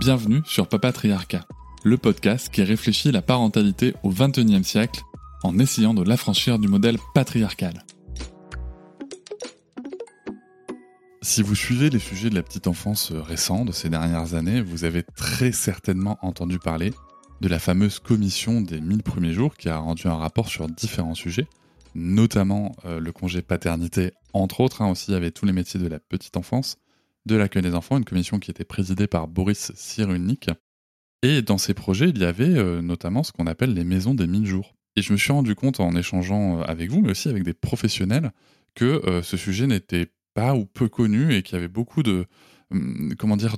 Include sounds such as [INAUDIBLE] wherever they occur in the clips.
Bienvenue sur Papatriarcat, le podcast qui réfléchit la parentalité au XXIe siècle en essayant de l'affranchir du modèle patriarcal. Si vous suivez les sujets de la petite enfance récents de ces dernières années, vous avez très certainement entendu parler de la fameuse commission des 1000 premiers jours qui a rendu un rapport sur différents sujets, notamment euh, le congé paternité, entre autres, hein, aussi avait tous les métiers de la petite enfance, de l'accueil des enfants, une commission qui était présidée par Boris Cyrulnik. Et dans ces projets, il y avait euh, notamment ce qu'on appelle les maisons des 1000 jours. Et je me suis rendu compte en échangeant euh, avec vous, mais aussi avec des professionnels, que euh, ce sujet n'était pas ou peu connu et qu'il y avait beaucoup de, hum, comment dire,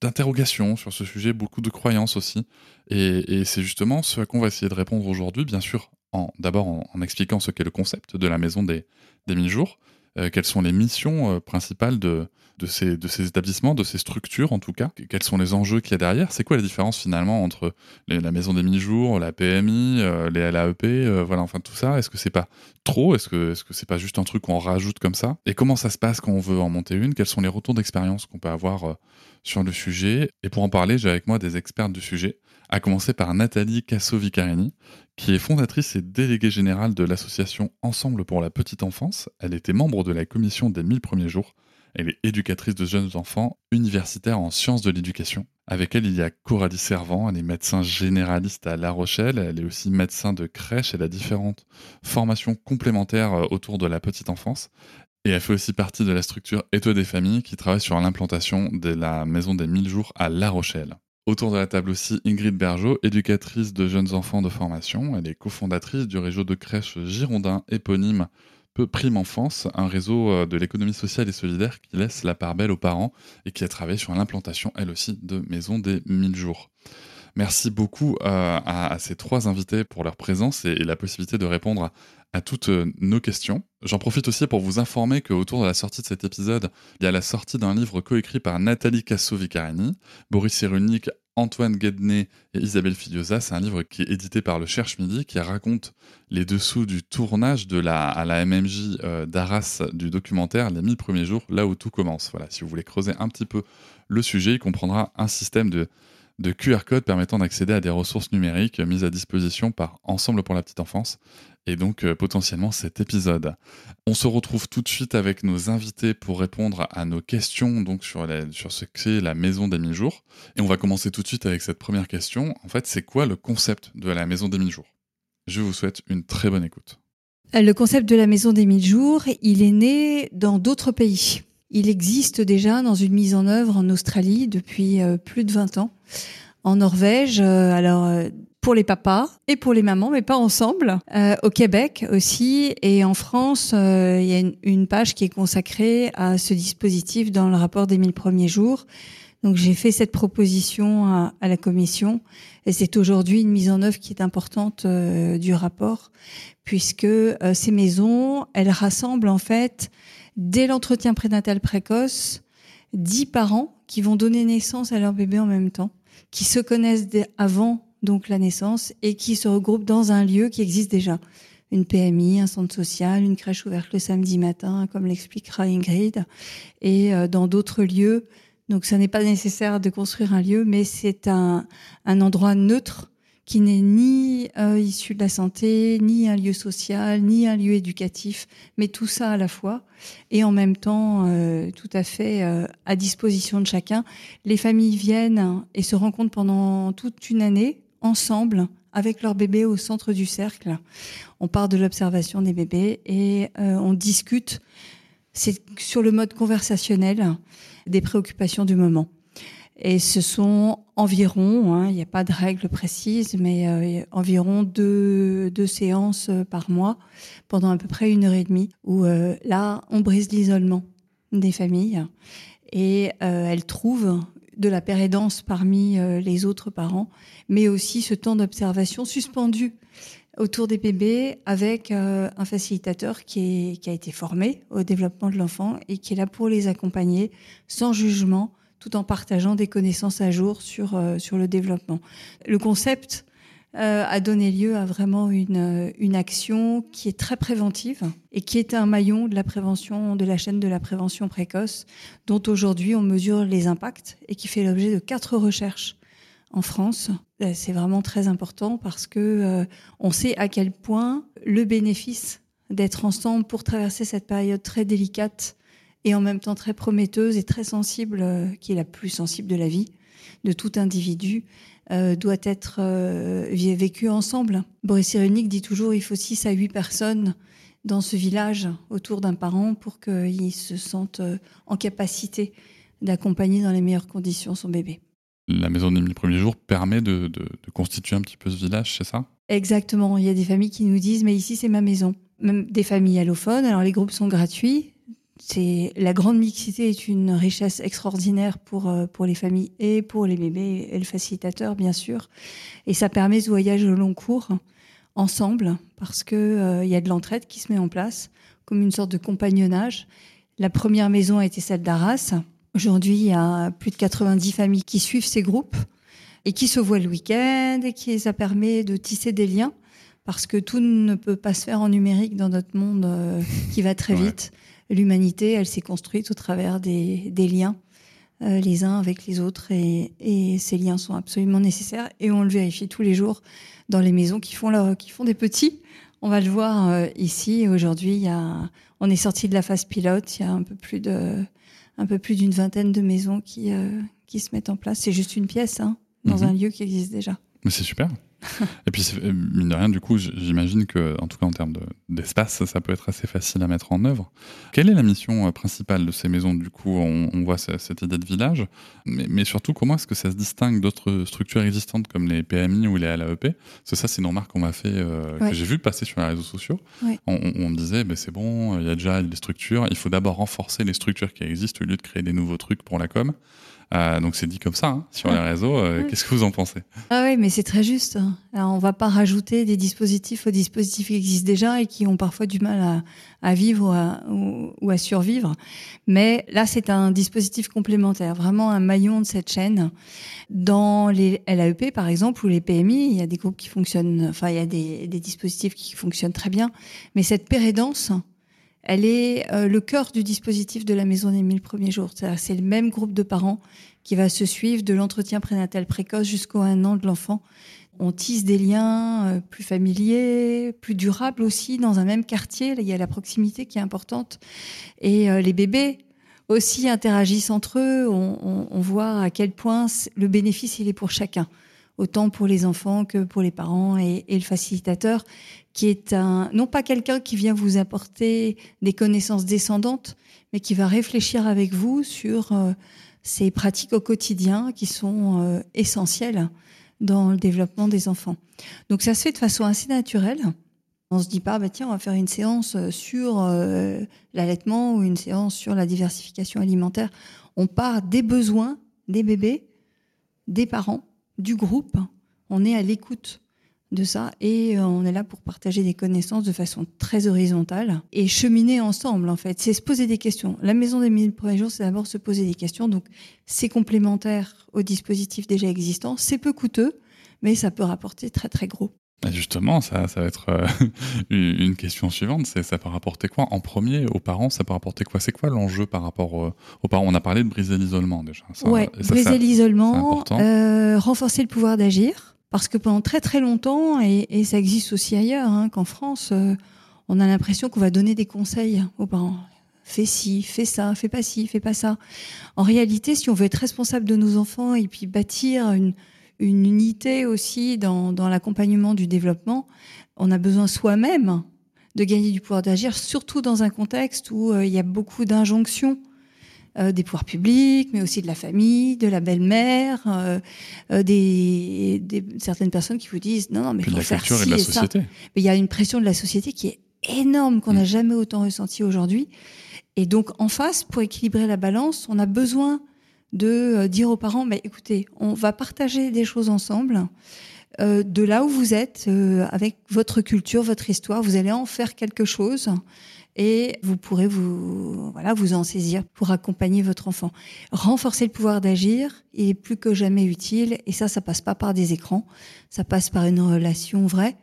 d'interrogations sur ce sujet, beaucoup de croyances aussi. Et, c'est justement ce à quoi on va essayer de répondre aujourd'hui, bien sûr, d'abord en, expliquant ce qu'est le concept de la maison des, des 1000 jours, quelles sont les missions principales de, ces, établissements, de ces structures en tout cas? Quels sont les enjeux qu'il y a derrière? C'est quoi la différence finalement entre la maison des mille-jours, la PMI, euh, les LAEP, euh, voilà, enfin tout ça? Est-ce que c'est pas trop? Est-ce que que c'est pas juste un truc qu'on rajoute comme ça? Et comment ça se passe quand on veut en monter une? Quels sont les retours d'expérience qu'on peut avoir euh, sur le sujet? Et pour en parler, j'ai avec moi des experts du sujet, à commencer par Nathalie Casso-Vicarini, qui est fondatrice et déléguée générale de l'association Ensemble pour la petite enfance. Elle était membre de la commission des 1000 premiers jours elle est éducatrice de jeunes enfants, universitaire en sciences de l'éducation. Avec elle, il y a Coralie Servant, elle est médecin généraliste à La Rochelle, elle est aussi médecin de crèche, elle a différentes formations complémentaires euh, autour de la petite enfance. Et elle fait aussi partie de la structure Étoile des familles qui travaille sur l'implantation de la maison des 1000 jours à La Rochelle. Autour de la table aussi Ingrid Bergeau, éducatrice de jeunes enfants de formation. Elle est cofondatrice du réseau de crèche Girondin éponyme peu Prime Enfance, un réseau euh, de l'économie sociale et solidaire qui laisse la part belle aux parents et qui a travaillé sur l'implantation, elle aussi, de maisons des 1000 jours. Merci beaucoup euh, à, ces trois invités pour leur présence et, la possibilité de répondre à, toutes euh, nos questions. J'en profite aussi pour vous informer qu'autour de la sortie de cet épisode, il y a la sortie d'un livre coécrit par Nathalie Casso-Vicarini, Boris Cyrulnik Antoine Guedné et Isabelle Filiosa. C'est un livre qui est édité par le Cherche Midi, qui raconte les dessous du tournage à la MMJ euh, d'Arras du documentaire Les 1000 premiers jours, là où tout commence. Voilà, si vous voulez creuser un petit peu le sujet, il comprendra un système de, de QR code permettant d'accéder à des ressources numériques mises à disposition par Ensemble pour la petite enfance et donc euh, potentiellement cet épisode. On se retrouve tout de suite avec nos invités pour répondre à nos questions donc sur, sur ce qu'est la maison des 1000 jours. Et on va commencer tout de suite avec cette première question. En fait, c'est quoi le concept de la maison des 1000 jours? Je vous souhaite une très bonne écoute. Euh, le concept de la maison des 1000 jours, il est né dans d'autres pays. Il existe déjà dans une mise en œuvre en Australie depuis euh, plus de 20 ans. En Norvège, alors pour les papas et pour les mamans, mais pas ensemble. Euh, au Québec aussi et en France, euh, il y a une, page qui est consacrée à ce dispositif dans le rapport des 1000 premiers jours. Donc j'ai fait cette proposition à, la commission et c'est aujourd'hui une mise en œuvre qui est importante euh, du rapport puisque ces maisons, elles rassemblent en fait dès l'entretien prénatal précoce 10 parents qui vont donner naissance à leur bébé en même temps, qui se connaissent avant donc la naissance, et qui se regroupent dans un lieu qui existe déjà. Une PMI, un centre social, une crèche ouverte le samedi matin, comme l'expliquera Ingrid, et euh, dans d'autres lieux. Donc, ça n'est pas nécessaire de construire un lieu, mais c'est un endroit neutre qui n'est ni euh, issu de la santé, ni un lieu social, ni un lieu éducatif, mais tout ça à la fois, et en même temps euh, tout à fait euh, à disposition de chacun. Les familles viennent et se rencontrent pendant toute une année ensemble avec leur bébé au centre du cercle. On part de l'observation des bébés et euh, on discute. C'est sur le mode conversationnel des préoccupations du moment. Et ce sont environ, hein, il n'y a pas de règle précise, mais euh, environ deux, séances euh, par mois pendant à peu près une heure et demie, où là, on brise l'isolement des familles et elle trouve de la pérédance parmi les autres parents, mais aussi ce temps d'observation suspendu autour des bébés avec euh, un facilitateur qui, a été formé au développement de l'enfant et qui est là pour les accompagner sans jugement, tout en partageant des connaissances à jour sur, euh, sur le développement. Le concept euh, a donné lieu à vraiment une, une action qui est très préventive et qui est un maillon de la prévention, de la chaîne de la prévention précoce, dont aujourd'hui on mesure les impacts et qui fait l'objet de quatre recherches en France. Euh, c'est vraiment très important parce que euh, on sait à quel point le bénéfice d'être ensemble pour traverser cette période très délicate et en même temps très prometteuse et très sensible, euh, qui est la plus sensible de la vie de tout individu, doit être vécu ensemble. Boris Cyrulnik dit toujours il faut 6 à 8 personnes dans ce village autour d'un parent pour qu'il se sente en capacité d'accompagner dans les meilleures conditions son bébé la maison des mille premiers jours permet de, constituer un petit peu ce village, c'est ça? Exactement. Il y a des familles qui nous disent, mais ici c'est ma maison. Même des familles allophones. Alors les groupes sont gratuits. C'est la grande mixité est une richesse extraordinaire pour euh, pour les familles et pour les bébés et le facilitateur bien sûr. Et ça permet ce voyage au long cours ensemble parce que euh, y a de l'entraide qui se met en place comme une sorte de compagnonnage. La première maison a été celle d'Arras Aujourd'hui, il y a plus de 90 familles qui suivent ces groupes et qui se voient le week-end et qui ça permet de tisser des liens parce que tout ne peut pas se faire en numérique dans notre monde euh, qui va très vite. L'humanité, elle s'est construite au travers des, liens euh, les uns avec les autres et, ces liens sont absolument nécessaires et on le vérifie tous les jours dans les maisons qui font, leur, qui font des petits. On va le voir euh, ici. Aujourd'hui, on est sorti de la phase pilote. Il y a un peu plus de un peu plus d'une vingtaine de maisons qui, euh, qui se mettent en place. C'est juste une pièce, hein, dans mhm. un lieu qui existe déjà. Mais c'est super. [LAUGHS] Et puis, euh, mine de rien, du coup, j'imagine que, en tout cas en termes d'espace, ça peut être assez facile à mettre en œuvre. Quelle est la mission euh, principale de ces maisons? Du coup, on, voit cette idée de village, mais, surtout, comment est-ce que ça se distingue d'autres structures existantes comme les PMI ou les LAEP Parce que ça, c'est une remarque qu'on m'a fait, que j'ai vu passer sur les réseaux sociaux. On, me disait, ben, c'est bon, il y a déjà des structures, il faut d'abord renforcer les structures qui existent au lieu de créer des nouveaux trucs pour la com. Euh, donc c'est dit comme ça hein, sur les réseaux. Euh, qu'est-ce que vous en pensez? Ah oui, mais c'est très juste. Alors, on va pas rajouter des dispositifs aux dispositifs qui existent déjà et qui ont parfois du mal à, vivre ou à, survivre. Mais là, c'est un dispositif complémentaire, vraiment un maillon de cette chaîne. Dans les LAEP, par exemple, ou les PMI, il y a des groupes qui fonctionnent, enfin, il y a des, des dispositifs qui fonctionnent très bien. Mais cette pérédance, elle est euh, le cœur du dispositif de la maison des mille premiers jours. C'est le même groupe de parents qui va se suivre de l'entretien prénatal précoce jusqu'au un an de l'enfant. On tisse des liens euh, plus familiers, plus durables aussi dans un même quartier. il y a la proximité qui est importante. Et euh, les bébés aussi interagissent entre eux. On, voit à quel point le bénéfice il est pour chacun autant pour les enfants que pour les parents et, le facilitateur, qui est un non pas quelqu'un qui vient vous apporter des connaissances descendantes, mais qui va réfléchir avec vous sur euh, ces pratiques au quotidien qui sont euh, essentielles dans le développement des enfants. Donc ça se fait de façon assez naturelle. On se dit pas, bah tiens, on va faire une séance sur euh, l'allaitement ou une séance sur la diversification alimentaire. On part des besoins des bébés, des parents, du groupe. On est à l'écoute de ça et euh, on est là pour partager des connaissances de façon très horizontale et cheminer ensemble en fait. C'est se poser des questions. La maison des mille premiers jours, c'est d'abord se poser des questions. Donc c'est complémentaire aux dispositifs déjà existants. C'est peu coûteux, mais ça peut rapporter très très gros. Justement, ça, ça va être euh, [LAUGHS] une question suivante. C'est ça peut rapporter quoi en premier aux parents? Ça peut rapporter quoi? C'est quoi l'enjeu par rapport aux parents? On a parlé de briser l'isolement déjà. Oui, briser l'isolement, euh, renforcer le pouvoir d'agir, parce que pendant très très longtemps, et, ça existe aussi ailleurs, hein, qu'en France, euh, on a l'impression qu'on va donner des conseils aux parents. Fais ci, fais ça, fais pas ci, fais pas ça. En réalité, si on veut être responsable de nos enfants et puis bâtir une une unité aussi dans, dans l'accompagnement du développement. On a besoin soi-même de gagner du pouvoir d'agir, surtout dans un contexte où euh, il y a beaucoup d'injonctions euh, des pouvoirs publics, mais aussi de la famille, de la belle-mère, euh, des, des, certaines personnes qui vous disent non, non, mais il faut faire ci et, ça. Mais il y a une pression de la société qui est énorme qu'on n'a mm. jamais autant ressenti aujourd'hui. Et donc, en face, pour équilibrer la balance, on a besoin de euh, dire aux parents, bah, écoutez, on va partager des choses ensemble. Euh, de là où vous êtes, euh, avec votre culture, votre histoire, vous allez en faire quelque chose et vous pourrez vous, voilà, vous en saisir pour accompagner votre enfant. Renforcer le pouvoir d'agir est plus que jamais utile et ça, ça passe pas par des écrans, ça passe par une relation vraie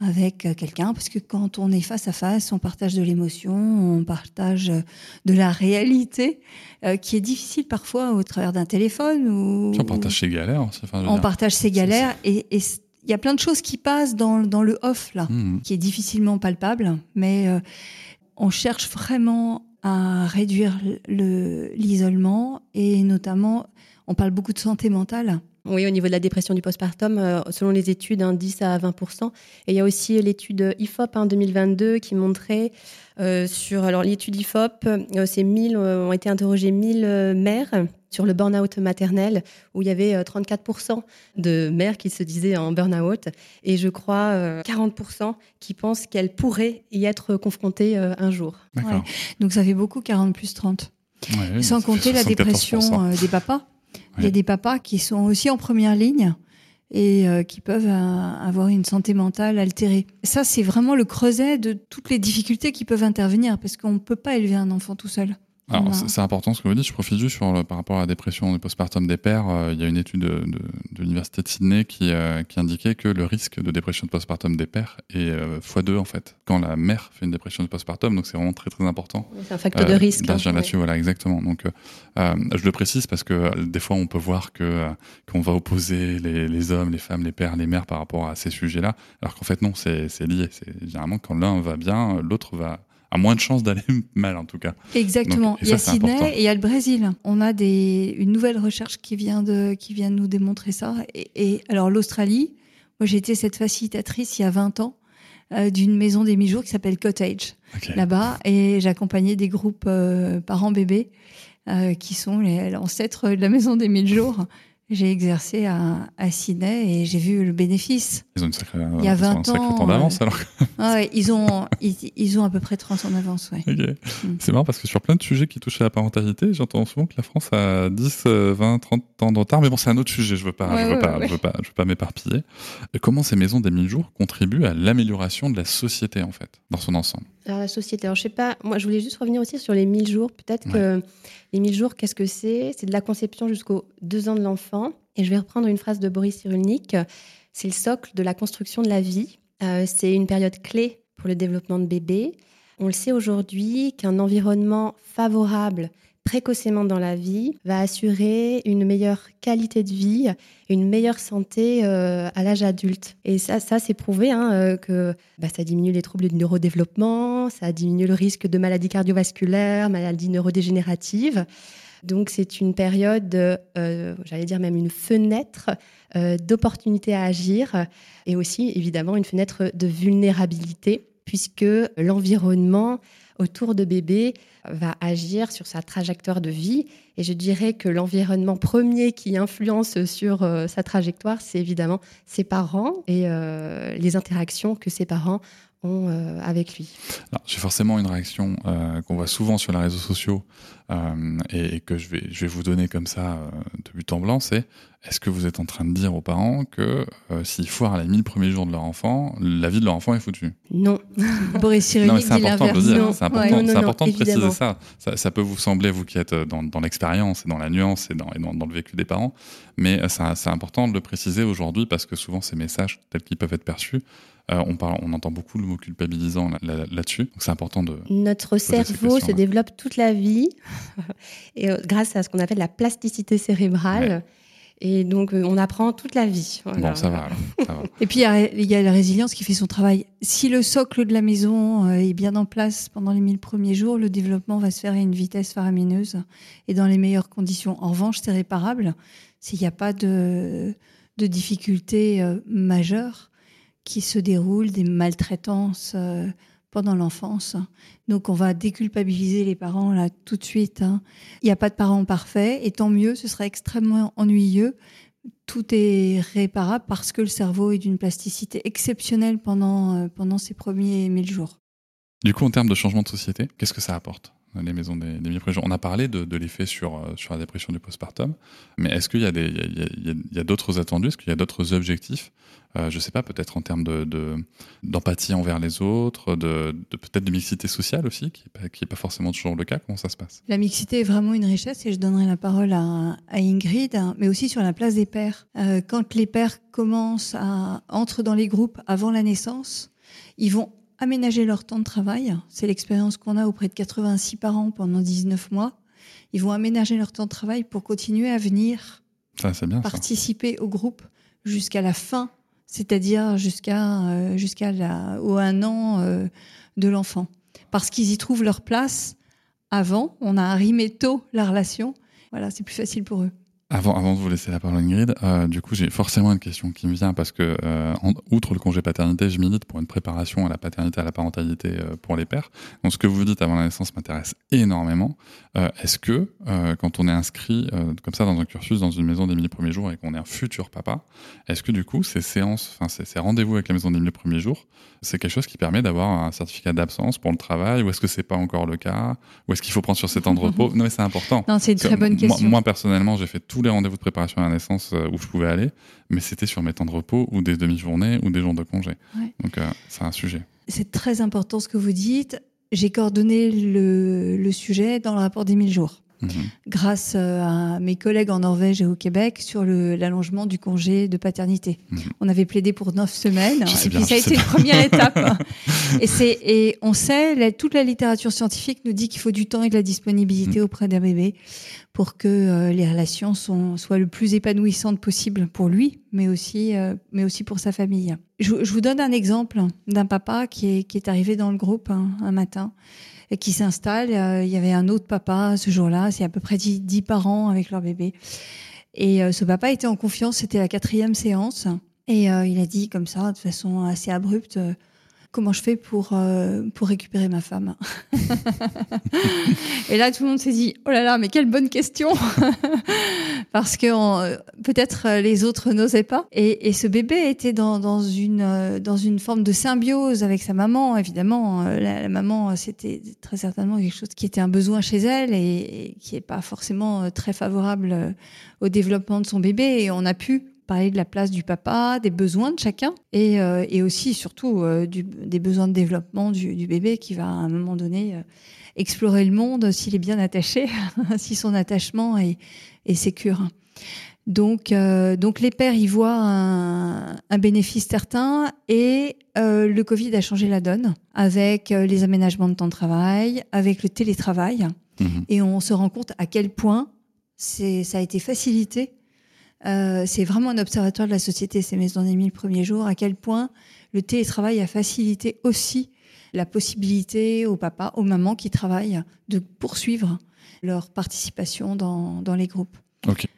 avec euh, quelqu'un, parce que quand on est face à face, on partage de l'émotion, on partage euh, de la réalité, euh, qui est difficile parfois au travers d'un téléphone. Ou, on partage ses galères. Enfin, on partage ses galères, et il y a plein de choses qui passent dans, dans le off, là, mmh. qui est difficilement palpable, mais on cherche vraiment à réduire l'isolement, et notamment, on parle beaucoup de santé mentale. Oui, au niveau de la dépression du postpartum, euh, selon les études, 10 hein, à 20% Et il y a aussi l'étude IFOP en 2022 qui montrait euh, sur. Alors, l'étude IFOP, euh, c'est 1000, ont été interrogés 1000 mères sur le burn-out maternel, où il y avait 34% de mères qui se disaient en burn-out, et je crois 40% qui pensent qu'elles pourraient y être confrontées un jour. Donc ça fait beaucoup, 40 plus 30. Sans compter la dépression des papas. Il y a des papas qui sont aussi en première ligne et euh, qui peuvent euh, avoir une santé mentale altérée. Ça, c'est vraiment le creuset de toutes les difficultés qui peuvent intervenir parce qu'on ne peut pas élever un enfant tout seul. Alors, c'est important ce que vous dites. Je profite juste sur par rapport à la dépression du postpartum des pères. Euh, il y a une étude de, de, de l'université de Sydney qui, euh, qui, indiquait que le risque de dépression de postpartum des pères est euh, x2 en fait quand la mère fait une dépression de postpartum. Donc c'est vraiment très très important. C'est un facteur de risque. Hein, là-dessus, voilà, exactement. Donc je le précise parce que des fois on peut voir que qu'on va opposer les, les, hommes, les femmes, les pères, les mères par rapport à ces sujets-là, alors qu'en fait non, c'est lié. C'est généralement quand l'un va bien, l'autre va a moins de chances d'aller [LAUGHS] mal en tout cas. Exactement. il y a Sydney et il y a le Brésil. On a des, une nouvelle recherche qui vient de, qui vient de nous démontrer ça. Et, alors l'Australie, moi j'ai été cette facilitatrice il y a 20 ans euh, d'une maison des mi-jours qui s'appelle Cottage là-bas et j'accompagnais des groupes euh, parents-bébés euh, qui sont les ancêtres de la maison des mille jours j'ai exercé à, à, Sydney et j'ai vu le bénéfice. Ils ont une sacrée, Il y a 20 ans, temps d'avance alors. [LAUGHS] ouais, ils ont ils, ils, ont à peu près 30 ans d'avance, ouais. Mm. C'est marrant parce que sur plein de sujets qui touchent à la parentalité, j'entends souvent que la France a 10, 20, 30 ans de retard, mais bon, c'est un autre sujet, je veux pas, je veux, pas je veux pas, je veux pas m'éparpiller. Comment ces maisons des mille jours contribuent à l'amélioration de la société en fait, dans son ensemble? Alors la société, alors je sais pas, moi je voulais juste revenir aussi sur les 1000 jours, peut-être que les 1000 jours, qu'est-ce que c'est? C'est de la conception jusqu'aux deux ans de l'enfant. Et je vais reprendre une phrase de Boris Cyrulnik. C'est le socle de la construction de la vie. Euh, c'est une période clé pour le développement de bébé. On le sait aujourd'hui qu'un environnement favorable précocement dans la vie va assurer une meilleure qualité de vie, une meilleure santé euh, à l'âge adulte. Et ça, ça c'est prouvé hein, euh, que bah, ça diminue les troubles du neurodéveloppement, ça diminue le risque de maladies cardiovasculaires, maladies neurodégénératives. Donc c'est une période, euh, j'allais dire même une fenêtre d'opportunité à agir et aussi évidemment une fenêtre de vulnérabilité puisque l'environnement autour de bébé va agir sur sa trajectoire de vie. Et je dirais que l'environnement premier qui influence sur euh, sa trajectoire, c'est évidemment ses parents et euh, les interactions que ses parents ont euh, avec lui. J'ai forcément une réaction qu'on voit souvent sur les réseaux sociaux et, que je vais, je vais vous donner comme ça de but en blanc, c'est est-ce que vous êtes en train de dire aux parents que euh, s'ils foirent les 1000 premiers jours de leur enfant, la vie de leur enfant est foutue? Non. [LAUGHS] Boris Cyrulnik c'est important de le dire. C'est important, de préciser ça. ça. peut vous sembler, vous qui êtes dans, dans l'expérience et dans la nuance et dans, et dans, dans, le vécu des parents, mais euh, c'est important de le préciser aujourd'hui parce que souvent ces messages, tels qu'ils peuvent être perçus, euh, on, parle, on entend beaucoup le mot culpabilisant là-dessus. Donc c'est important de. Notre cerveau se développe toute la vie et grâce à ce qu'on appelle la plasticité cérébrale. Et donc, euh, on apprend toute la vie. Bon, ça va, Et puis, il y, a la résilience qui fait son travail. Si le socle de la maison euh, est bien en place pendant les 1000 premiers jours, le développement va se faire à une vitesse faramineuse et dans les meilleures conditions. En revanche, c'est réparable s'il n'y a pas de, de difficultés euh, majeures qui se déroulent, des maltraitances pendant l'enfance. Donc on va déculpabiliser les parents là tout de suite. Hein. Il n'y a pas de parents parfaits et tant mieux, ce serait extrêmement ennuyeux. Tout est réparable parce que le cerveau est d'une plasticité exceptionnelle pendant, euh, pendant ces premiers mille jours. Du coup, en termes de changement de société, qu'est-ce que ça apporte? Les maisons des, des. On a parlé de, l'effet sur, euh, sur la dépression du postpartum, mais est-ce qu'il y a, d'autres attendus? Est-ce qu'il y a d'autres objectifs? Euh, Je ne sais pas, peut-être en termes d'empathie de, envers les autres, de, peut-être de mixité sociale aussi, qui n'est pas, forcément toujours le cas. Comment ça se passe? La mixité est vraiment une richesse et je donnerai la parole à, Ingrid, mais aussi sur la place des pères. Euh, quand les pères commencent à entrer dans les groupes avant la naissance, ils vont aménager leur temps de travail. C'est l'expérience qu'on a auprès de 86 parents pendant 19 mois. Ils vont aménager leur temps de travail pour continuer à venir participer au groupe jusqu'à la fin, c'est-à-dire jusqu'à euh, jusqu'à au un an euh, de l'enfant, parce qu'ils y trouvent leur place avant. On a arrimé tôt la relation. Voilà, c'est plus facile pour eux. Avant, avant de vous laisser la parole, Ingrid, euh, du coup, j'ai forcément une question qui me vient parce que, euh, outre le congé paternité, je milite pour une préparation à la paternité, à la parentalité euh, pour les pères. Donc, ce que vous dites avant la naissance m'intéresse énormément. Euh, est-ce que, euh, quand on est inscrit comme ça dans un cursus, dans une maison des mille premiers jours et qu'on est un futur papa, est-ce que du coup, ces séances, enfin, ces, ces rendez-vous avec la maison des mille premiers jours, c'est quelque chose qui permet d'avoir un certificat d'absence pour le travail ou est-ce que c'est pas encore le cas Ou est-ce qu'il faut prendre sur ces temps de [LAUGHS] repos? Non, mais c'est important. Non, c'est une très bonne question. Moi, personnellement, j'ai fait tous les rendez-vous de préparation à la naissance euh, où je pouvais aller, mais c'était sur mes temps de repos ou des demi-journées ou des jours de congé. Donc, euh, c'est un sujet. C'est très important ce que vous dites. J'ai coordonné le, le sujet dans le rapport des 1000 jours. Mhm. grâce euh, à mes collègues en Norvège et au Québec sur l'allongement du congé de paternité. Mhm. On avait plaidé pour neuf semaines, et puis ça a été la première étape. [LAUGHS] Et, et on sait, toute la littérature scientifique nous dit qu'il faut du temps et de la disponibilité mhm. auprès d'un bébé pour que euh, les relations sont, soient le plus épanouissantes possible pour lui, mais aussi, euh, mais aussi pour sa famille. Je, vous donne un exemple d'un papa qui est, qui est arrivé dans le groupe hein, un matin qui s'installe. Euh, il y avait un autre papa ce jour-là, c'est à peu près 10, parents avec leur bébé. Et euh, ce papa était en confiance, c'était la quatrième séance. Et euh, il a dit comme ça, de façon assez abrupte, comment je fais pour, euh, pour récupérer ma femme [LAUGHS] Et là, tout le monde s'est dit, oh là là, mais quelle bonne question [LAUGHS] Parce que peut-être euh, les autres n'osaient pas. Et, et, ce bébé était dans, dans, une, euh, dans une forme de symbiose avec sa maman, évidemment. La, maman, c'était très certainement quelque chose qui était un besoin chez elle et, et qui n'est pas forcément très favorable au développement de son bébé. Et on a pu parler de la place du papa, des besoins de chacun et, euh, et aussi surtout euh, du, des besoins de développement du, du, bébé qui va à un moment donné euh, explorer le monde s'il est bien attaché, [LAUGHS] si son attachement est, est sécure. Donc, donc les pères y voient un, un bénéfice certain et le Covid a changé la donne avec les aménagements de temps de travail, avec le télétravail. Mmh et on se rend compte à quel point ça a été facilité euh, c'est vraiment un observatoire de la société, ces maisons des mille premiers jours, à quel point le télétravail a facilité aussi la possibilité aux papas, aux mamans qui travaillent de poursuivre leur participation dans, dans les groupes.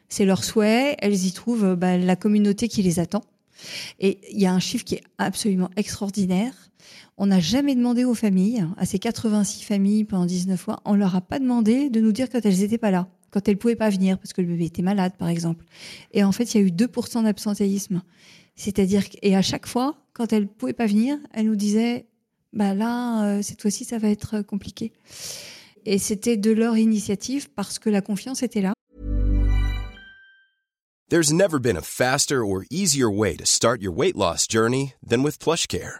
C'est leur souhait, elles y trouvent bah, la communauté qui les attend. Et il y a un chiffre qui est absolument extraordinaire. On n'a jamais demandé aux familles, à ces 86 familles pendant 19 fois, on leur a pas demandé de nous dire quand elles n'étaient pas là quand elle pouvait pas venir parce que le bébé était malade, par exemple. Et en fait, il y a eu 2% d'absentéisme. C'est-à-dire et à chaque fois, quand elle pouvait pas venir, elle nous disait, bah là, euh, cette fois-ci, ça va être compliqué. Et c'était de leur initiative parce que la confiance était là. There's never been a faster or easier way to start your weight loss journey than with PlushCare.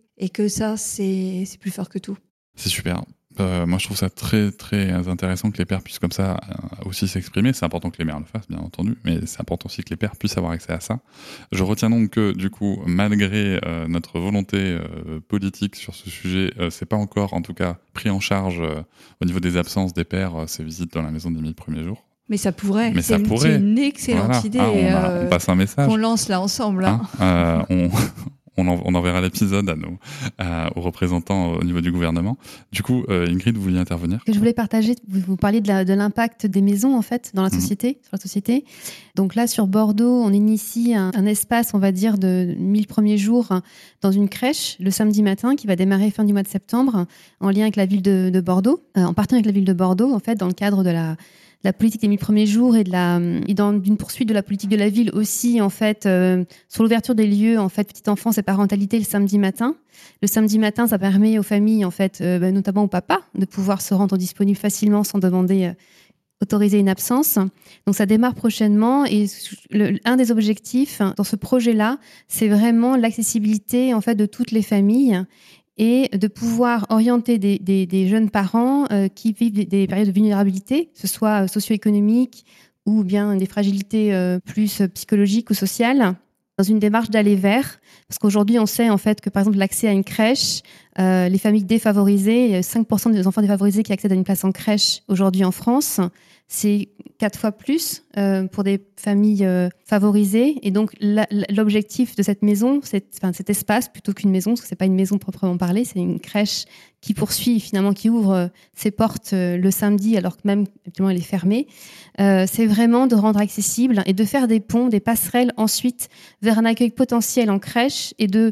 et que ça, c'est plus fort que tout. C'est super. Euh, moi, je trouve ça très très intéressant que les pères puissent comme ça euh, aussi s'exprimer. C'est important que les mères le fassent, bien entendu, mais c'est important aussi que les pères puissent avoir accès à ça. Je retiens donc que, du coup, malgré euh, notre volonté politique sur ce sujet, c'est pas encore, en tout cas, pris en charge au niveau des absences des pères ces visites dans la maison des mille premiers jours. Mais ça pourrait. Mais ça pourrait. C'est une excellente idée. Ah, on, passe un message. Qu'on lance là ensemble. Hein. on, [LAUGHS] On, enverra l'épisode à nos, aux représentants au niveau du gouvernement. Du coup, Ingrid, vous vouliez intervenir Je voulais partager, vous, parliez de l'impact des maisons en fait dans la mhm. sur la société. Donc là, sur Bordeaux, on initie un, un, espace, on va dire, de 1000 premiers jours dans une crèche le samedi matin qui va démarrer fin du mois de septembre en lien avec la ville de, Bordeaux, en partant avec la ville de Bordeaux, en fait, dans le cadre de la la politique des 1000 premiers jours et et d'une poursuite de la politique de la ville aussi en fait euh, sur l'ouverture des lieux en fait petite enfance et parentalité le samedi matin. Le samedi matin, ça permet aux familles en fait, euh, bah, notamment aux papas, de pouvoir se rendre disponible facilement sans demander euh, autoriser une absence. Donc ça démarre prochainement et un des objectifs dans ce projet-là, c'est vraiment l'accessibilité en fait de toutes les familles et de pouvoir orienter des, jeunes parents euh, qui vivent des, périodes de vulnérabilité, que ce soit socio-économique ou bien des fragilités euh, plus psychologiques ou sociales, dans une démarche d'aller vers. Parce qu'aujourd'hui, on sait en fait que par exemple l'accès à une crèche, euh, les familles défavorisées, 5% des enfants défavorisés qui accèdent à une place en crèche aujourd'hui en France, c'est quatre fois plus euh, pour des familles euh, favorisées. Et donc, l'objectif de cette maison, enfin, cet espace, plutôt qu'une maison, parce que c'est pas une maison proprement parlée, c'est une crèche qui poursuit, finalement, qui ouvre euh, ses portes le samedi, alors que même, effectivement, elle est fermée. c'est vraiment de rendre accessible et de faire des ponts, des passerelles ensuite vers un accueil potentiel en crèche et de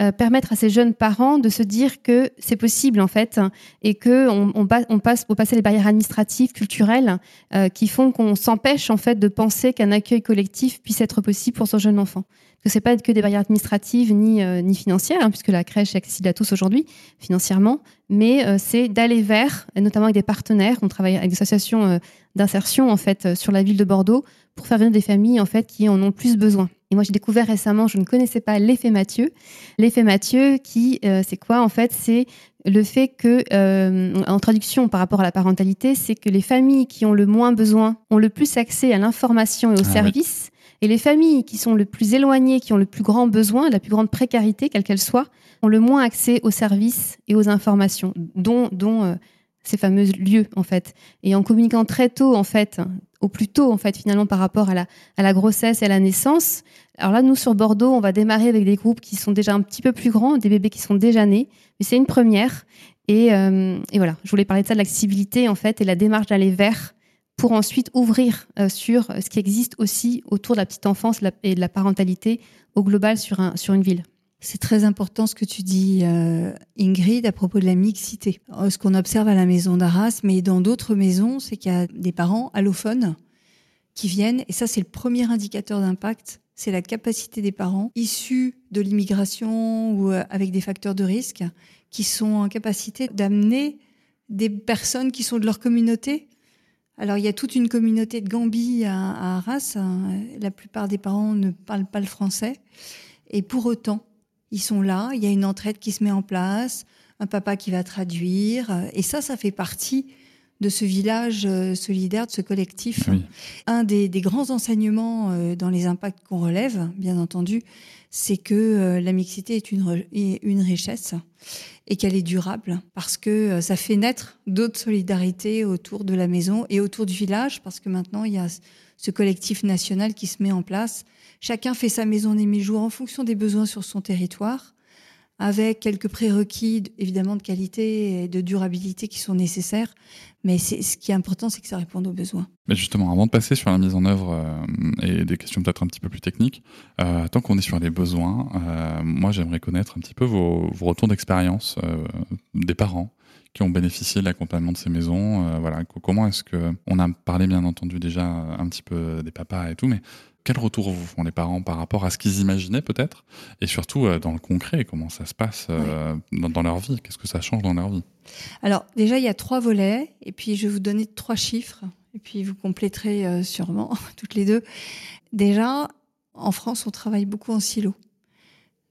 euh, permettre à ces jeunes parents de se dire que c'est possible en fait et que on, passe pour passer les barrières administratives, culturelles euh, qui font qu'on s'empêche en fait de penser qu'un accueil collectif puisse être possible pour son jeune enfant. Que c'est pas que des barrières administratives ni euh, financières hein, puisque la crèche est accessible à tous aujourd'hui financièrement, mais c'est d'aller vers, notamment avec des partenaires. On travaille avec des associations d'insertion en fait sur la ville de Bordeaux pour faire venir des familles en fait qui en ont plus besoin. Et moi, j'ai découvert récemment, je ne connaissais pas l'effet Mathieu. L'effet Mathieu, qui, euh, c'est quoi en fait? C'est le fait que, euh, en traduction par rapport à la parentalité, c'est que les familles qui ont le moins besoin ont le plus accès à l'information et aux ah services. Et les familles qui sont le plus éloignées, qui ont le plus grand besoin, la plus grande précarité, quelle qu'elle soit, ont le moins accès aux services et aux informations, dont, dont euh, ces fameux lieux en fait. Et en communiquant très tôt en fait, au plus tôt en fait finalement par rapport à la, à la grossesse et à la naissance. Alors là, nous sur Bordeaux, on va démarrer avec des groupes qui sont déjà un petit peu plus grands, des bébés qui sont déjà nés, mais c'est une première. Et, euh, et, voilà, je voulais parler de ça, de l'accessibilité en fait et la démarche d'aller vers pour ensuite ouvrir euh, sur ce qui existe aussi autour de la petite enfance et de la parentalité au global sur, un, sur une ville. C'est très important ce que tu dis, euh, Ingrid, à propos de la mixité. Euh, ce qu'on observe à la maison d'Arras, mais dans d'autres maisons, c'est qu'il y a des parents allophones qui viennent, et ça c'est le premier indicateur d'impact, c'est la capacité des parents issus de l'immigration ou euh, avec des facteurs de risque, qui sont en capacité d'amener des personnes qui sont de leur communauté. Alors il y a toute une communauté de Gambie à, Arras, hein. la plupart des parents ne parlent pas le français, et pour autant, ils sont là, il y a une entraide qui se met en place, un papa qui va traduire, et ça, ça fait partie de ce village euh, solidaire, de ce collectif. Un des, grands enseignements euh, dans les impacts qu'on relève, bien entendu, c'est que euh, la mixité est une, une richesse et qu'elle est durable parce que ça fait naître d'autres solidarités autour de la maison et autour du village parce que maintenant il y a ce collectif national qui se met en place Chacun fait sa maison des mi-jours en fonction des besoins sur son territoire, avec quelques prérequis évidemment de qualité et de durabilité qui sont nécessaires. Mais ce qui est important, c'est que ça réponde aux besoins. Mais justement, avant de passer sur la mise en œuvre euh, et des questions peut-être un petit peu plus techniques, euh, tant qu'on est sur les besoins, euh, moi j'aimerais connaître un petit peu vos, retours d'expérience des parents qui ont bénéficié de l'accompagnement de ces maisons. voilà, comment est-ce que on a parlé bien entendu déjà un petit peu des papas et tout, mais quel retour vous font les parents par rapport à ce qu'ils imaginaient peut-être? Et surtout euh, dans le concret, comment ça se passe euh, dans, leur vie? Qu'est-ce que ça change dans leur vie? Alors déjà, il y a trois volets, et puis je vais vous donner trois chiffres, et puis vous compléterez euh, sûrement [LAUGHS] toutes les deux. Déjà, en France, on travaille beaucoup en silo.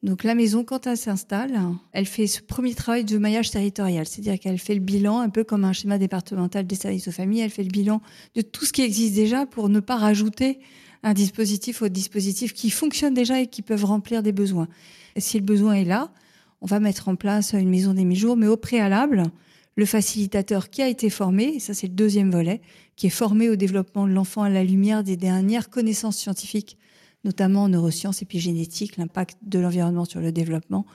Donc la maison, quand elle s'installe, elle fait ce premier travail de maillage territorial, c'est-à-dire qu'elle fait le bilan, un peu comme un schéma départemental des services aux familles, elle fait le bilan de tout ce qui existe déjà pour ne pas rajouter un dispositif ou dispositif qui fonctionne déjà et qui peuvent remplir des besoins. si le besoin est là, on va mettre en place une maison des mi-jours, mais au préalable, le facilitateur qui a été formé, et ça c'est le deuxième volet, qui est formé au développement de l'enfant à la lumière des dernières connaissances scientifiques notamment en neurosciences épigénétiques, l'impact de l'environnement sur le développement.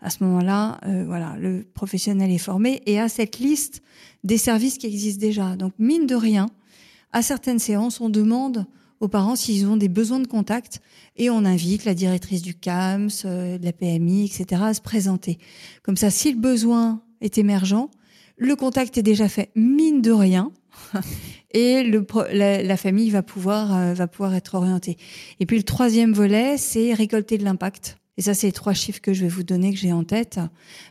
À ce moment-là, euh, voilà, le professionnel est formé et a cette liste des services qui existent déjà. Donc, mine de rien, à certaines séances, on demande aux parents s'ils ont des besoins de contact et on invite la directrice du CAMS, euh, de la PMI, etc. à se présenter. Comme ça, si le besoin est émergent, le contact est déjà fait, mine de rien, [LAUGHS] et le, la, la, famille va pouvoir, euh, va pouvoir être orientée. Et puis le troisième volet, c'est récolter de l'impact. Et ça, c'est les trois chiffres que je vais vous donner, que j'ai en tête,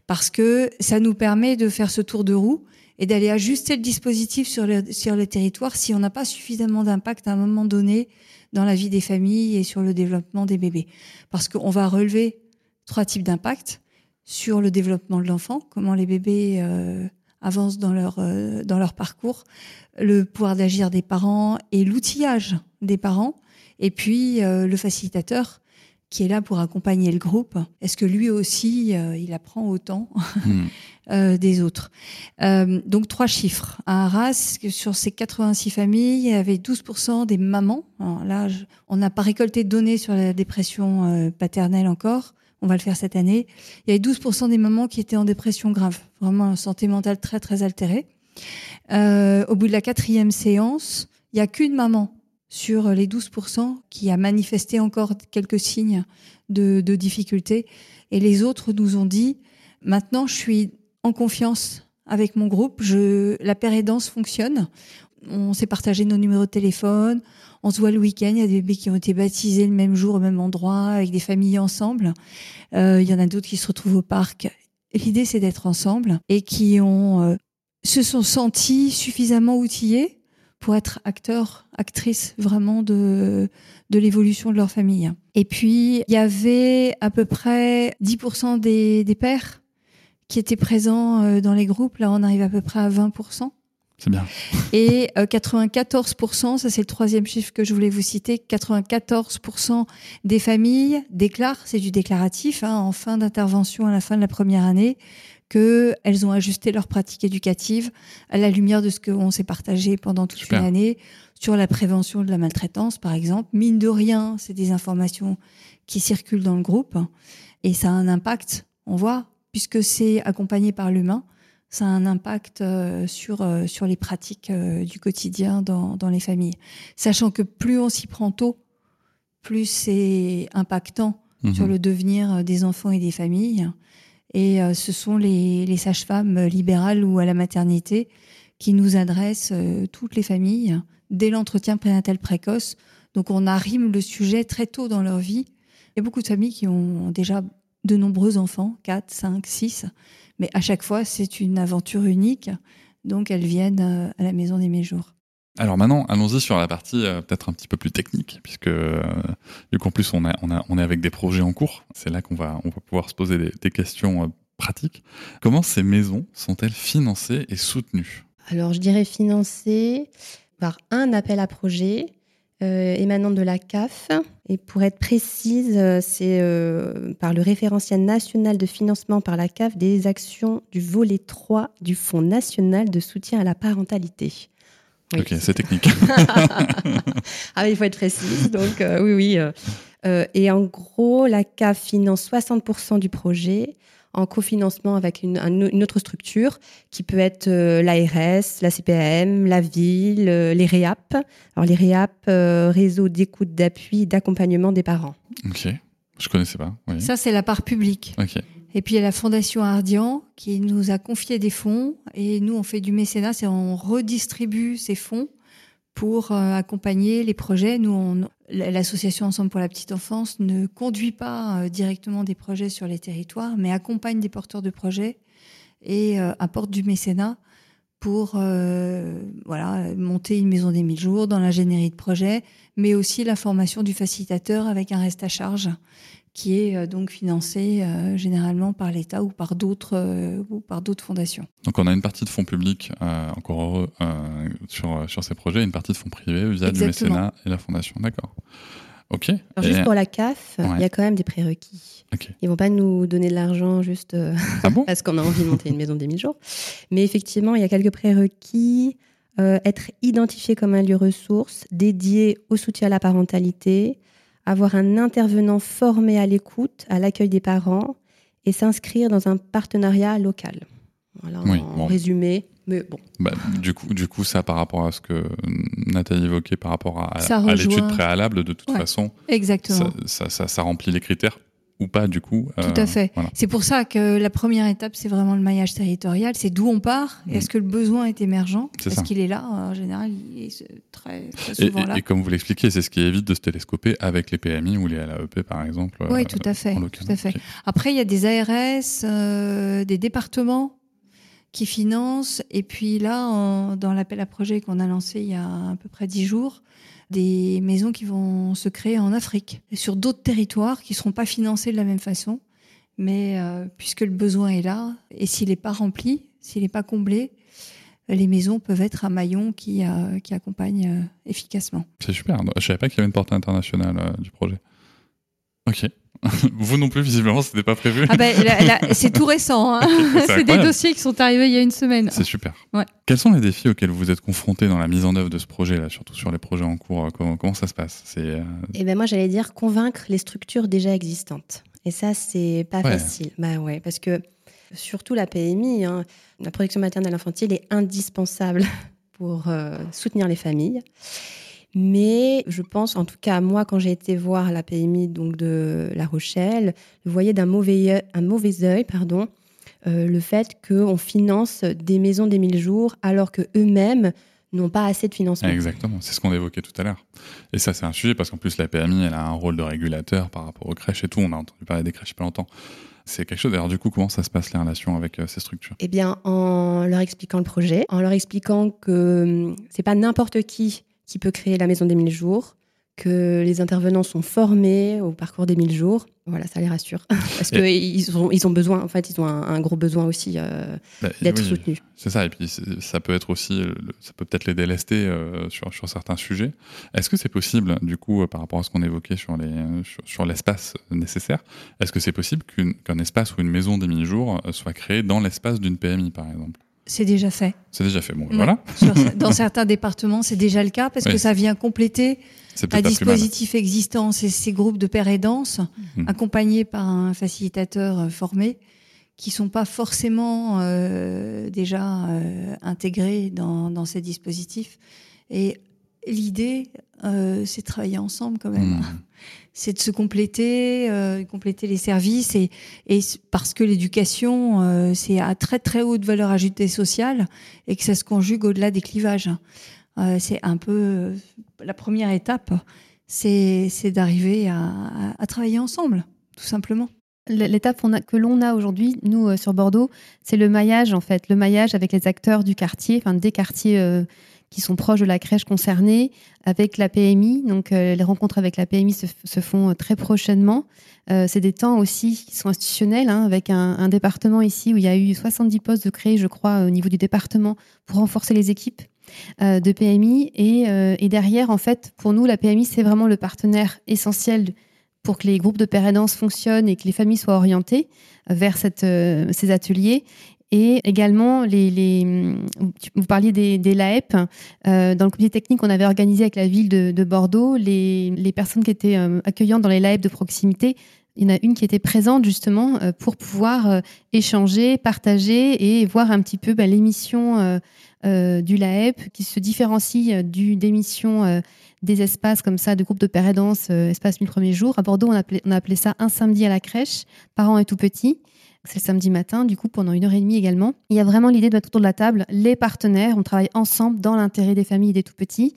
parce que ça nous permet de faire ce tour de roue et d'aller ajuster le dispositif sur le, sur le territoire si on n'a pas suffisamment d'impact à un moment donné dans la vie des familles et sur le développement des bébés. Parce qu'on va relever trois types d'impact sur le développement de l'enfant, comment les bébés euh, avancent dans leur, euh, dans leur parcours, le pouvoir d'agir des parents et l'outillage des parents, et puis euh, le facilitateur qui est là pour accompagner le groupe. Est-ce que lui aussi, euh, il apprend autant [LAUGHS] hmm. euh, des autres euh, Donc trois chiffres. À Arras, sur ces 86 familles, il y avait 12% des mamans. Alors là, on n'a pas récolté de données sur la dépression paternelle encore. On va le faire cette année. Il y avait 12% des mamans qui étaient en dépression grave, vraiment santé mentale très très altérée. au bout de la quatrième séance, il y a qu'une maman sur les 12% qui a manifesté encore quelques signes de, de difficulté. Et les autres nous ont dit, maintenant je suis en confiance avec mon groupe, je, la pérédance fonctionne. On s'est partagé nos numéros de téléphone, on se voit le week-end, il y a des bébés qui ont été baptisés le même jour au même endroit, avec des familles ensemble. Euh, il y en a d'autres qui se retrouvent au parc. L'idée, c'est d'être ensemble et qui ont, euh, se sont sentis suffisamment outillés pour être acteur, actrice vraiment de, de l'évolution de leur famille. Et puis, il y avait à peu près 10% des, des pères qui étaient présents euh, dans les groupes. Là, on arrive à peu près à 20%. C'est bien. Et 94%, euh, ça c'est le troisième chiffre que je voulais vous citer, 94% des familles déclarent, c'est du déclaratif, hein, en fin d'intervention à la fin de la première année, qu'elles ont ajusté leur pratique éducative à la lumière de ce qu'on s'est partagé pendant toute une année sur la prévention de la maltraitance, par exemple. Mine de rien, c'est des informations qui circulent dans le groupe et ça a un impact, on voit, puisque c'est accompagné par l'humain, ça a un impact euh, sur, euh, sur les pratiques euh, du quotidien dans, dans les familles. Sachant que plus on s'y prend tôt, plus c'est impactant mmh sur le devenir des enfants et des familles. Et euh, ce sont les, les sages-femmes libérales ou à la maternité qui nous adressent euh, toutes les familles dès l'entretien prénatal précoce. Donc on arrime le sujet très tôt dans leur vie. Il y a beaucoup de familles qui ont déjà de nombreux enfants, 4, 5, 6, mais à chaque fois c'est une aventure unique. Donc elles viennent euh, à la maison des jours. Alors maintenant, allons-y sur la partie euh, peut-être un petit peu plus technique, puisque euh, vu qu'en plus on, est avec des projets en cours, c'est là qu'on va, pouvoir se poser des, questions euh, pratiques. Comment ces maisons sont-elles financées et soutenues? Alors je dirais financées par un appel à projet euh, émanant de la CAF. Et pour être précise, c'est par le référentiel national de financement par la CAF des actions du volet 3 du Fonds national de soutien à la parentalité. Ok, c'est technique. [LAUGHS] ah, il faut être précis. Donc, euh, oui, oui. Euh, euh, et en gros, la CAF finance 60% du projet en cofinancement avec une, une, autre structure qui peut être l'ARS, la CPM, la ville, les REAP. Alors, les REAP, réseau d'écoute, d'appui, d'accompagnement des parents. Ok, je connaissais pas. Oui. Ça, c'est la part publique. Ok. Et puis il y a la Fondation Ardian qui nous a confié des fonds et nous on fait du mécénat, c'est on redistribue ces fonds pour euh, accompagner les projets. Nous, l'association Ensemble pour la petite enfance ne conduit pas euh, directement des projets sur les territoires, mais accompagne des porteurs de projets et euh, apporte du mécénat pour voilà monter une maison des mille jours dans l'ingénierie de projet, mais aussi la formation du facilitateur avec un reste à charge qui est euh, donc financé euh, généralement par l'État ou par d'autres euh, ou par d'autres fondations. Donc on a une partie de fonds publics, encore heureux, sur, sur ces projets, et une partie de fonds privés via du mécénat et la fondation. D'accord. Ok. Alors juste pour la CAF, il y a quand même des prérequis. Okay. Ils vont pas nous donner de l'argent juste ah bon [LAUGHS] parce qu'on a envie de monter une maison des mille jours. Mais effectivement, il y a quelques prérequis. être identifié comme un lieu ressource dédié au soutien à la parentalité, avoir un intervenant formé à l'écoute, à l'accueil des parents et s'inscrire dans un partenariat local. Voilà, Oui, en bon. résumé. Mais bon, Bah, du, coup, du coup, ça, par rapport à ce que Nathalie évoquait, par rapport à, l'étude préalable, de toute Ouais. façon, Exactement. ça, ça, ça- ça remplit les critères ou pas, du coup. Tout euh, à fait. voilà. C'est pour ça que la première étape, c'est vraiment le maillage territorial. C'est d'où on part. Mm. Est-ce que le besoin est émergent Est-ce qu'il est là En général, il est très, souvent et- là. et comme vous l'expliquez, c'est ce qui évite de se télescoper avec les PMI ou les LAEP, par exemple. Oui, euh, tout à fait. Tout à fait. Après, il y a des ARS, euh, des départements qui financent. Et puis là, en- dans l'appel à projet qu'on a lancé il y a à peu près dix jours, des maisons qui vont se créer en Afrique, et sur d'autres territoires qui ne seront pas financés de la même façon. Mais euh, puisque le besoin est là, et s'il n'est pas rempli, s'il n'est pas comblé, les maisons peuvent être un maillon qui, euh, accompagne euh, efficacement. C'est super. Je savais pas qu'il y avait une portée internationale du projet. Ok. [LAUGHS] vous non plus, visiblement, c'était pas prévu. Ah ben, là- là, [LAUGHS] c'est tout récent. hein. C'est [LAUGHS] c'est des dossiers qui sont arrivés il y a une semaine. C'est super. Ouais. Quels sont les défis auxquels vous êtes confrontés dans la mise en œuvre de ce projet-là, surtout sur les projets en cours euh, Comment, comment ça se passe? C'est euh, Et ben moi, j'allais dire convaincre les structures déjà existantes. Et ça, c'est pas Ouais. facile. Bah ouais, parce que surtout la PMI, hein, la protection maternelle infantile est indispensable pour euh, soutenir les familles. Mais je pense, en tout cas, moi, quand j'ai été voir la PMI donc de La Rochelle, je voyais d'un mauvais, un mauvais œil pardon, euh, le fait qu'on finance des maisons des mille jours alors que eux-mêmes n'ont pas assez de financement. Exactement, c'est ce qu'on évoquait tout à l'heure. Et ça, c'est un sujet parce qu'en plus, la PMI, elle a un rôle de régulateur par rapport aux crèches et tout. On a entendu parler des crèches il y a pas longtemps. C'est quelque chose. Alors, du coup, comment ça se passe les relations avec euh, ces structures? Eh bien, en leur expliquant le projet, en leur expliquant que hum, c'est pas n'importe qui qui peut créer la maison des 1000 jours, que les intervenants sont formés au parcours des 1000 jours. Voilà, ça les rassure. [LAUGHS] Parce qu'ils ont, ils ont besoin, en fait, ils ont un, un gros besoin aussi euh, Bah, d'être oui, soutenus. C'est ça. Et puis, ça peut être aussi, ça peut peut-être les délester euh, sur, sur certains sujets. Est-ce que c'est possible, du coup, euh, par rapport à ce qu'on évoquait sur les, sur, sur l'espace nécessaire, est-ce que c'est possible qu'un espace ou une maison des mille-jours euh, soit créé dans l'espace d'une PMI, par exemple? C'est déjà fait. C'est déjà fait. Bon, Ouais. voilà. [LAUGHS] Dans certains départements, c'est déjà le cas parce Oui. que ça vient compléter un dispositif existant. C'est ces groupes de pères aidance Mhm. accompagnés par un facilitateur euh, formé qui sont pas forcément euh, déjà euh, intégrés dans, dans ces dispositifs. Et l'idée, euh, c'est de travailler ensemble quand même. Mhm. [LAUGHS] c'est de se compléter, euh, compléter les services et, parce que l'éducation euh, c'est à très très haute valeur ajoutée sociale et que ça se conjugue au-delà des clivages. Euh, c'est un peu euh, la première étape, c'est d'arriver à, à- à travailler ensemble, tout simplement. L'étape que l'on a aujourd'hui, nous, euh, sur Bordeaux, c'est le maillage, en fait. Le maillage avec les acteurs du quartier, enfin, des quartiers euh, qui sont proches de la crèche concernée, avec la PMI. Donc, euh, les rencontres avec la PMI se, font euh, très prochainement. Euh, c'est des temps aussi qui sont institutionnels, hein, avec un, département ici où il y a eu 70 postes de créés, je crois, au niveau du département, pour renforcer les équipes de PMI. Et, derrière, en fait, pour nous, la PMI, c'est vraiment le partenaire essentiel pour que les groupes de père aidance fonctionnent et que les familles soient orientées vers ces ateliers. Et également, vous parliez des, LAEP. Euh, dans le comité technique qu'on avait organisé avec la ville de, de Bordeaux, les, personnes qui étaient euh, accueillantes dans les LAEP de proximité, il y en a une qui était présente justement euh, pour pouvoir échanger, partager et voir un petit peu bah, l'émission du LAEP qui se différencie du, des missions euh, des espaces comme ça, de groupes de père euh, espace 1000 premiers jours. À Bordeaux, on appelait, on appelait ça un samedi à la crèche, parents et tout petits. C'est le samedi matin, du coup, pendant une heure et demie également. Il y a vraiment l'idée de mettre autour de la table les partenaires. On travaille ensemble dans l'intérêt des familles et des tout petits.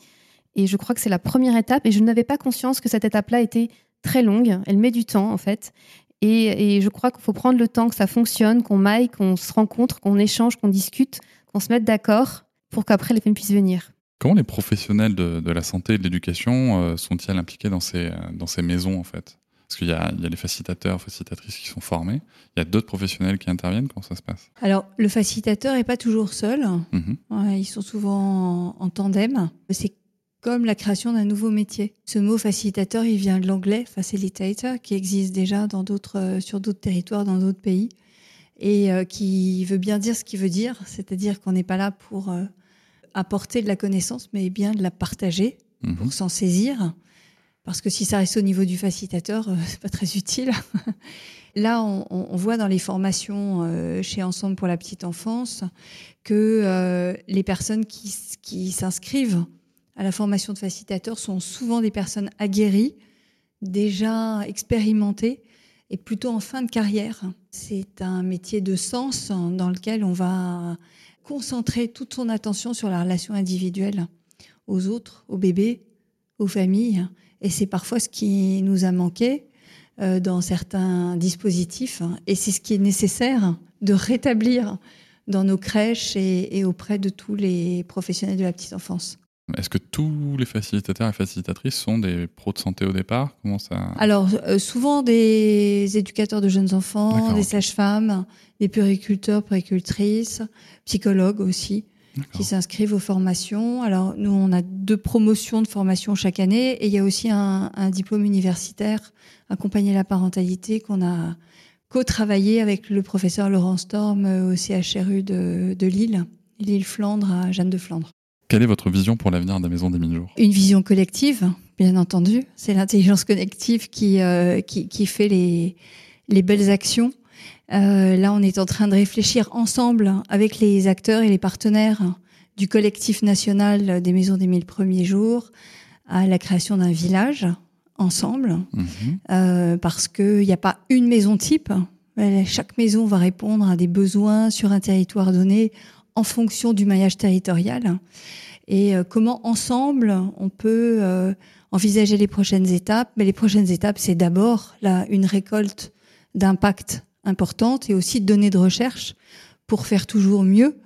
Et je crois que c'est la première étape. Et je n'avais pas conscience que cette étape-là était très longue. Elle met du temps, en fait. Et, et je crois qu'il faut prendre le temps que ça fonctionne, qu'on maille, qu'on se rencontre, qu'on échange, qu'on discute, qu'on se mette d'accord pour qu'après les familles puissent venir. Comment les professionnels de, de la santé et de l'éducation euh, sont-ils impliqués dans ces, euh, dans ces maisons, en fait? Parce qu'il y a, il y a les facilitateurs, facilitatrices qui sont formés. Il y a d'autres professionnels qui interviennent. Comment ça se passe? Alors, le facilitateur est pas toujours seul. Mhm. Ouais, ils sont souvent en, en tandem. C'est comme la création d'un nouveau métier. Ce mot facilitateur, il vient de l'anglais facilitator, qui existe déjà dans d'autres, euh, sur d'autres territoires, dans d'autres pays, et euh, qui veut bien dire ce qu'il veut dire, c'est-à-dire qu'on n'est pas là pour euh, apporter de la connaissance, mais bien de la partager, Mhm. pour s'en saisir. Parce que si ça reste au niveau du facilitateur, euh, c'est pas très utile. [LAUGHS] Là, on, voit dans les formations euh, chez Ensemble pour la petite enfance que euh, les personnes qui s'inscrivent à la formation de facilitateur sont souvent des personnes aguerries, déjà expérimentées et plutôt en fin de carrière. C'est un métier de sens dans lequel on va concentrer toute son attention sur la relation individuelle aux autres, aux bébés, aux familles. Et c'est parfois ce qui nous a manqué euh, dans certains dispositifs. Et c'est ce qui est nécessaire de rétablir dans nos crèches et, auprès de tous les professionnels de la petite enfance. Est-ce que tous les facilitateurs et facilitatrices sont des pros de santé au départ? Comment ça? Alors, euh, souvent des éducateurs de jeunes enfants, des sages-femmes, des puriculteurs, puricultrices, psychologues aussi, qui s'inscrivent aux formations. Alors, nous, on a deux promotions de formation chaque année et il y a aussi un, un diplôme universitaire, accompagner la parentalité, qu'on a co-travaillé avec le professeur Laurent Storm au CHRU de, de Lille, Lille Flandre à Jeanne de Flandre. Quelle est votre vision pour l'avenir de la Maison des Mille Jours? Une vision collective, bien entendu. C'est l'intelligence collective qui, euh, qui, qui, fait les, les belles actions. Euh, là, on est en train de réfléchir ensemble avec les acteurs et les partenaires du collectif national des Maisons des Mille Premiers Jours à la création d'un village ensemble, mhm. euh, parce qu'il n'y a pas une maison type. Chaque maison va répondre à des besoins sur un territoire donné en fonction du maillage territorial. Et euh, comment ensemble on peut euh, envisager les prochaines étapes? Mais les prochaines étapes, c'est d'abord là une récolte d'impact importante et aussi de données de recherche pour faire toujours mieux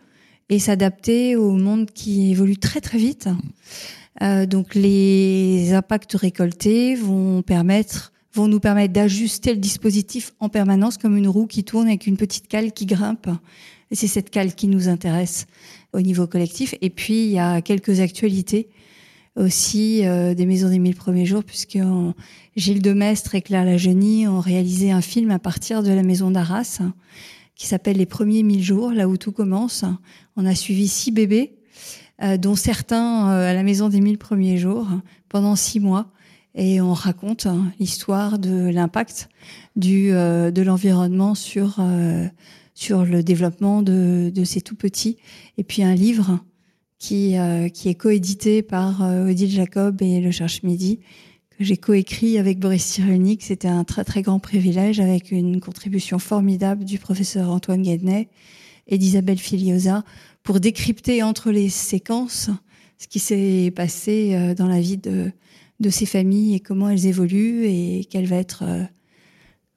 et s'adapter au monde qui évolue très très vite. Euh, donc les impacts récoltés vont permettre vont nous permettre d'ajuster le dispositif en permanence comme une roue qui tourne avec une petite cale qui grimpe. C'est cette cale qui nous intéresse au niveau collectif. Et puis il y a quelques actualités aussi euh, des Maisons des Mille Premiers Jours, puisque Gilles Demestre et Claire Lajeunie ont réalisé un film à partir de la Maison d'Arras qui s'appelle Les Premiers Mille Jours, là où tout commence. On a suivi six bébés euh, dont certains euh, à la maison des mille premiers jours pendant six mois. Et on raconte hein, l'histoire de l'impact du euh, de l'environnement sur sur le développement de, de ces tout petits. Et puis un livre qui qui est coédité par Odile Jacob et le Cherche Midi que j'ai coécrit avec Boris Cyrulnik. C'était un très très grand privilège avec une contribution formidable du professeur Antoine Guednet et d'Isabelle Filiosa pour décrypter entre les séquences ce qui s'est passé euh, dans la vie de, de ces familles et comment elles évoluent et quel va être euh,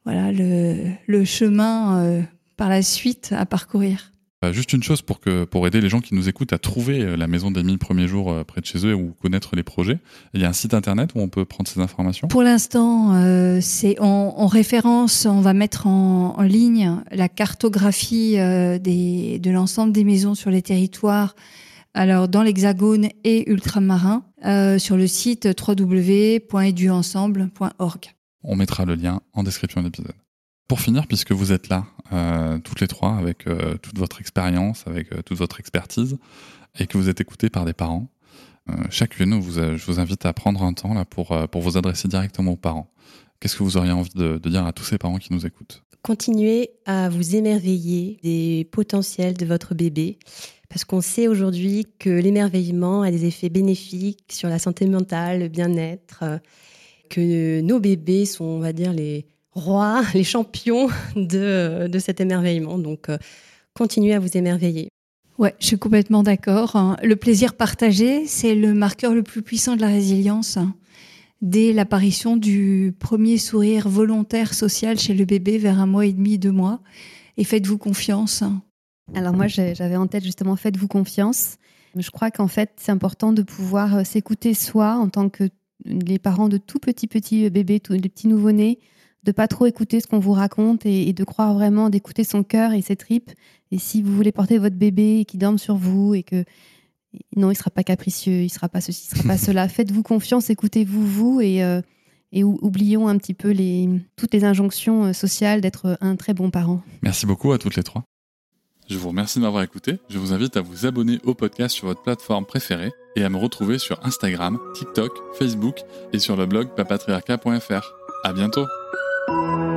voilà le, le chemin euh, par la suite à parcourir. Euh, juste une chose pour, que, pour aider les gens qui nous écoutent à trouver euh, la maison des mille premiers jours euh, près de chez eux ou connaître les projets. Il y a un site internet où on peut prendre ces informations? Pour l'instant, euh, c'est en, référence, on va mettre en, en ligne la cartographie des, de l'ensemble des maisons sur les territoires, alors dans l'Hexagone et ultramarin, euh, sur le site www.eduensemble.org. On mettra le lien en description de l'épisode. Pour finir, puisque vous êtes là, euh, toutes les trois, avec euh, toute votre expérience, avec euh, toute votre expertise, et que vous êtes écoutés par des parents, chacune, vous, je vous invite à prendre un temps là pour, pour vous adresser directement aux parents. Qu'est-ce que vous auriez envie de, de dire à tous ces parents qui nous écoutent? Continuez à vous émerveiller des potentiels de votre bébé, parce qu'on sait aujourd'hui que l'émerveillement a des effets bénéfiques sur la santé mentale, le bien-être, que nos bébés sont, on va dire, les rois, [LAUGHS] les champions de, de cet émerveillement. Donc, euh, continuez à vous émerveiller. Ouais, je suis complètement d'accord. Hein. Le plaisir partagé, c'est le marqueur le plus puissant de la résilience. Dès l'apparition du premier sourire volontaire social chez le bébé vers un mois et demi, deux mois. Et faites-vous confiance. Alors moi, j'avais en tête justement faites-vous confiance. Je crois qu'en fait, c'est important de pouvoir euh, s'écouter soi en tant que les parents de tout petits petits bébés, tous les petits nouveau-nés, de pas trop écouter ce qu'on vous raconte et, de croire vraiment, d'écouter son cœur et ses tripes. Et si vous voulez porter votre bébé et qu'il dorme sur vous et que non, il sera pas capricieux, il sera pas ceci, il sera pas [LAUGHS] cela. Faites-vous confiance, écoutez-vous vous et, euh, et oublions un petit peu les, toutes les injonctions euh, sociales d'être un très bon parent. Merci beaucoup à toutes les trois. Je vous remercie de m'avoir écouté. Je vous invite à vous abonner au podcast sur votre plateforme préférée et à me retrouver sur Instagram, TikTok, Facebook et sur le blog papatriarca.fr. À bientôt! Música